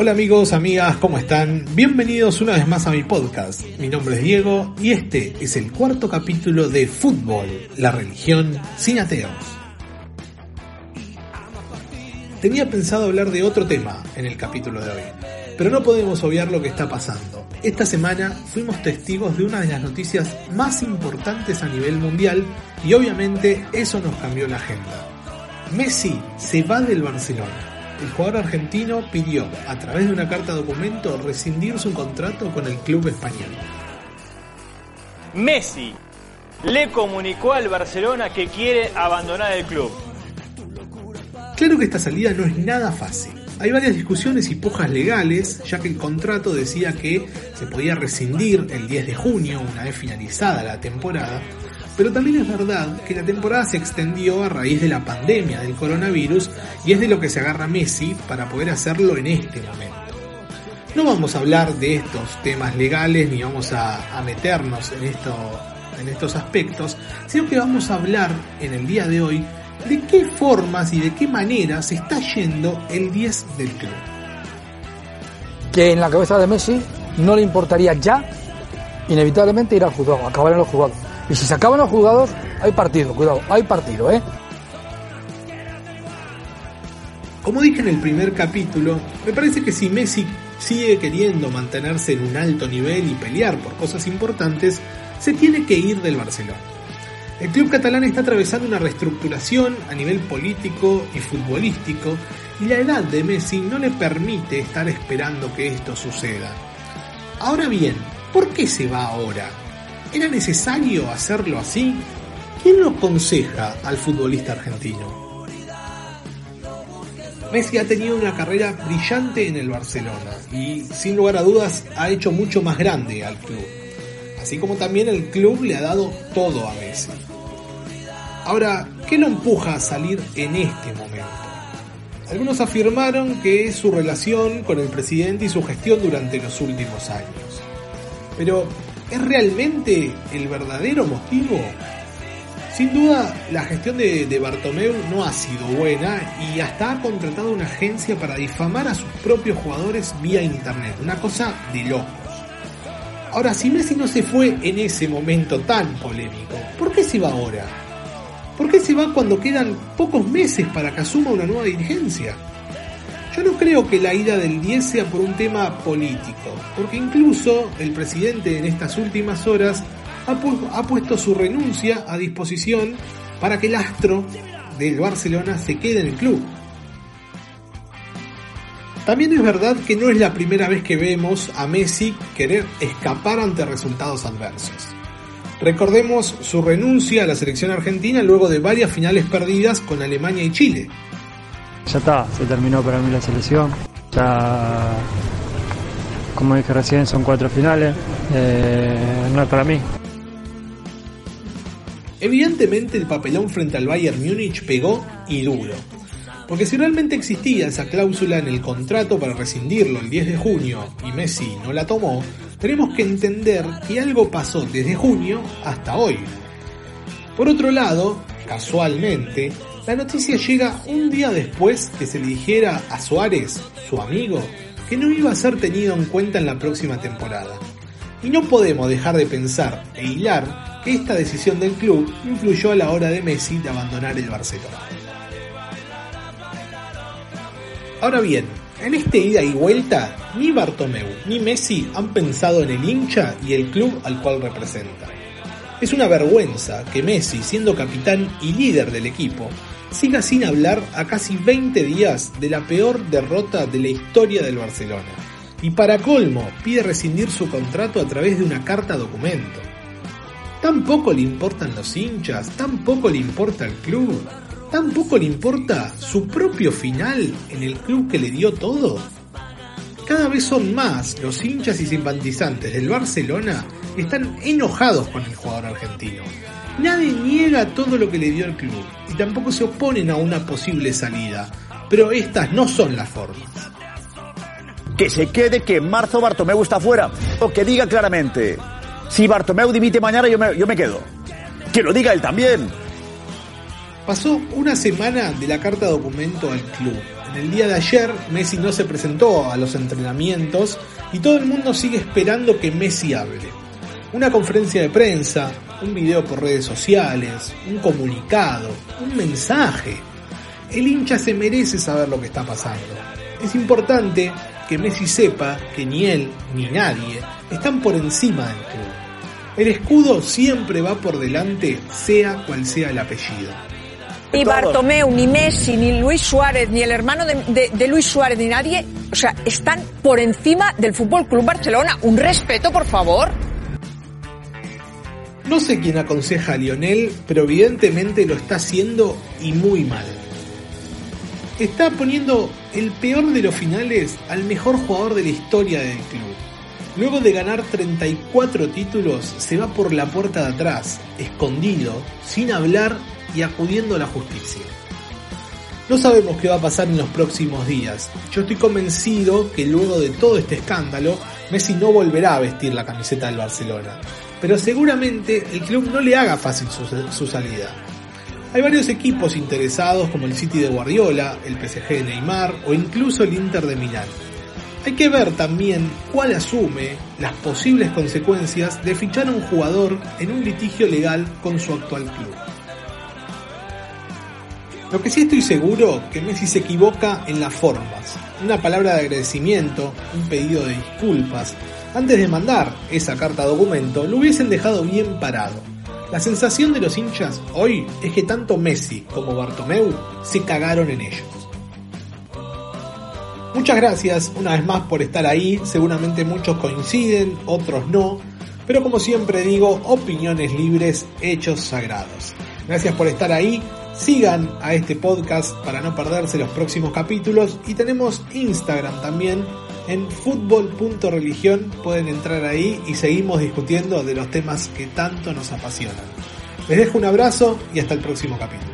Hola amigos, amigas, ¿cómo están? Bienvenidos una vez más a mi podcast. Mi nombre es Diego y este es el cuarto capítulo de Fútbol, la religión sin ateos. Tenía pensado hablar de otro tema en el capítulo de hoy, pero no podemos obviar lo que está pasando. Esta semana fuimos testigos de una de las noticias más importantes a nivel mundial y obviamente eso nos cambió la agenda. Messi se va del Barcelona el jugador argentino pidió, a través de una carta documento, rescindir su contrato con el club español. Messi le comunicó al Barcelona que quiere abandonar el club. Claro que esta salida no es nada fácil. Hay varias discusiones y pujas legales, ya que el contrato decía que se podía rescindir el 10 de junio, una vez finalizada la temporada, pero también es verdad que la temporada se extendió a raíz de la pandemia del coronavirus y es de lo que se agarra Messi para poder hacerlo en este momento. No vamos a hablar de estos temas legales ni vamos a, meternos en, esto, en estos aspectos, sino que vamos a hablar en el día de hoy de qué formas y de qué manera se está yendo el 10 del club. Que en la cabeza de Messi no le importaría ya, inevitablemente, ir al juzgado, acabar en los juzgados y si se acaban los jugados, hay partido, cuidado, hay partido, ¿eh? Como dije en el primer capítulo, me parece que si Messi sigue queriendo mantenerse en un alto nivel y pelear por cosas importantes, se tiene que ir del Barcelona. El club catalán está atravesando una reestructuración a nivel político y futbolístico y la edad de Messi no le permite estar esperando que esto suceda. Ahora bien, ¿por qué se va ahora? ¿Era necesario hacerlo así? ¿Quién lo aconseja al futbolista argentino? Messi ha tenido una carrera brillante en el Barcelona y sin lugar a dudas ha hecho mucho más grande al club. Así como también el club le ha dado todo a Messi. Ahora, ¿qué lo empuja a salir en este momento? Algunos afirmaron que es su relación con el presidente y su gestión durante los últimos años. Pero, ¿Es realmente el verdadero motivo? Sin duda, la gestión de, de, Bartomeu no ha sido buena y hasta ha contratado una agencia para difamar a sus propios jugadores vía internet. Una cosa de locos. Ahora, si Messi no se fue en ese momento tan polémico, ¿por qué se va ahora? ¿Por qué se va cuando quedan pocos meses para que asuma una nueva dirigencia? Yo no creo que la ida del 10 sea por un tema político, porque incluso el presidente en estas últimas horas ha, puesto su renuncia a disposición para que el astro del Barcelona se quede en el club. También es verdad que no es la primera vez que vemos a Messi querer escapar ante resultados adversos. Recordemos su renuncia a la selección argentina luego de varias finales perdidas con Alemania y Chile, ya está, se terminó para mí la selección. Ya, como dije recién, son cuatro finales. Eh, no es para mí. Evidentemente el papelón frente al Bayern Múnich pegó y duro. Porque si realmente existía esa cláusula en el contrato para rescindirlo el 10 de junio y Messi no la tomó, tenemos que entender que algo pasó desde junio hasta hoy. Por otro lado, casualmente, la noticia llega un día después que se le dijera a Suárez, su amigo, que no iba a ser tenido en cuenta en la próxima temporada. Y no podemos dejar de pensar e hilar que esta decisión del club influyó a la hora de Messi de abandonar el Barcelona. Ahora bien, en este ida y vuelta, ni Bartomeu ni Messi han pensado en el hincha y el club al cual representa. Es una vergüenza que Messi, siendo capitán y líder del equipo, siga sin hablar a casi 20 días de la peor derrota de la historia del Barcelona. Y para colmo, pide rescindir su contrato a través de una carta documento. Tampoco le importan los hinchas, tampoco le importa el club, tampoco le importa su propio final en el club que le dio todo. Cada vez son más los hinchas y simpatizantes del Barcelona están enojados con el jugador argentino Nadie niega todo lo que le dio el club y tampoco se oponen a una posible salida, pero estas no son las formas. Que se quede que en marzo Bartomeu está fuera, o que diga claramente, si Bartomeu dimite mañana yo me, yo me quedo. Que lo diga él también. Pasó una semana de la carta documento al club, En el día de ayer Messi no se presentó a los entrenamientos y todo el mundo sigue esperando que Messi hable. Una conferencia de prensa, un video por redes sociales, un comunicado, un mensaje. El hincha se merece saber lo que está pasando. Es importante que Messi sepa que ni él ni nadie están por encima del club. El escudo siempre va por delante, sea cual sea el apellido. Ni Bartomeu, ni Messi, ni Luis Suárez, ni el hermano de, de, de, Luis Suárez, ni nadie, o sea, están por encima del Fútbol Club Barcelona. Un respeto, por favor. No sé quién aconseja a Lionel, pero evidentemente lo está haciendo y muy mal. Está poniendo el peor de los finales al mejor jugador de la historia del club. Luego de ganar 34 títulos, se va por la puerta de atrás, escondido, sin hablar y acudiendo a la justicia. No sabemos qué va a pasar en los próximos días. Yo estoy convencido que luego de todo este escándalo, Messi no volverá a vestir la camiseta del Barcelona. Pero seguramente el club no le haga fácil su, salida. Hay varios equipos interesados como el City de Guardiola, el PSG de Neymar o incluso el Inter de Milán. Hay que ver también cuál asume las posibles consecuencias de fichar a un jugador en un litigio legal con su actual club. Lo que sí estoy seguro que Messi se equivoca en las formas. Una palabra de agradecimiento, un pedido de disculpas. Antes de mandar esa carta documento, lo hubiesen dejado bien parado. La sensación de los hinchas hoy es que tanto Messi como Bartomeu se cagaron en ellos. Muchas gracias una vez más por estar ahí, seguramente muchos coinciden, otros no, pero como siempre digo, opiniones libres, hechos sagrados. Gracias por estar ahí, sigan a este podcast para no perderse los próximos capítulos y tenemos Instagram también en fútbol.religión, pueden entrar ahí y seguimos discutiendo de los temas que tanto nos apasionan. Les dejo un abrazo y hasta el próximo capítulo.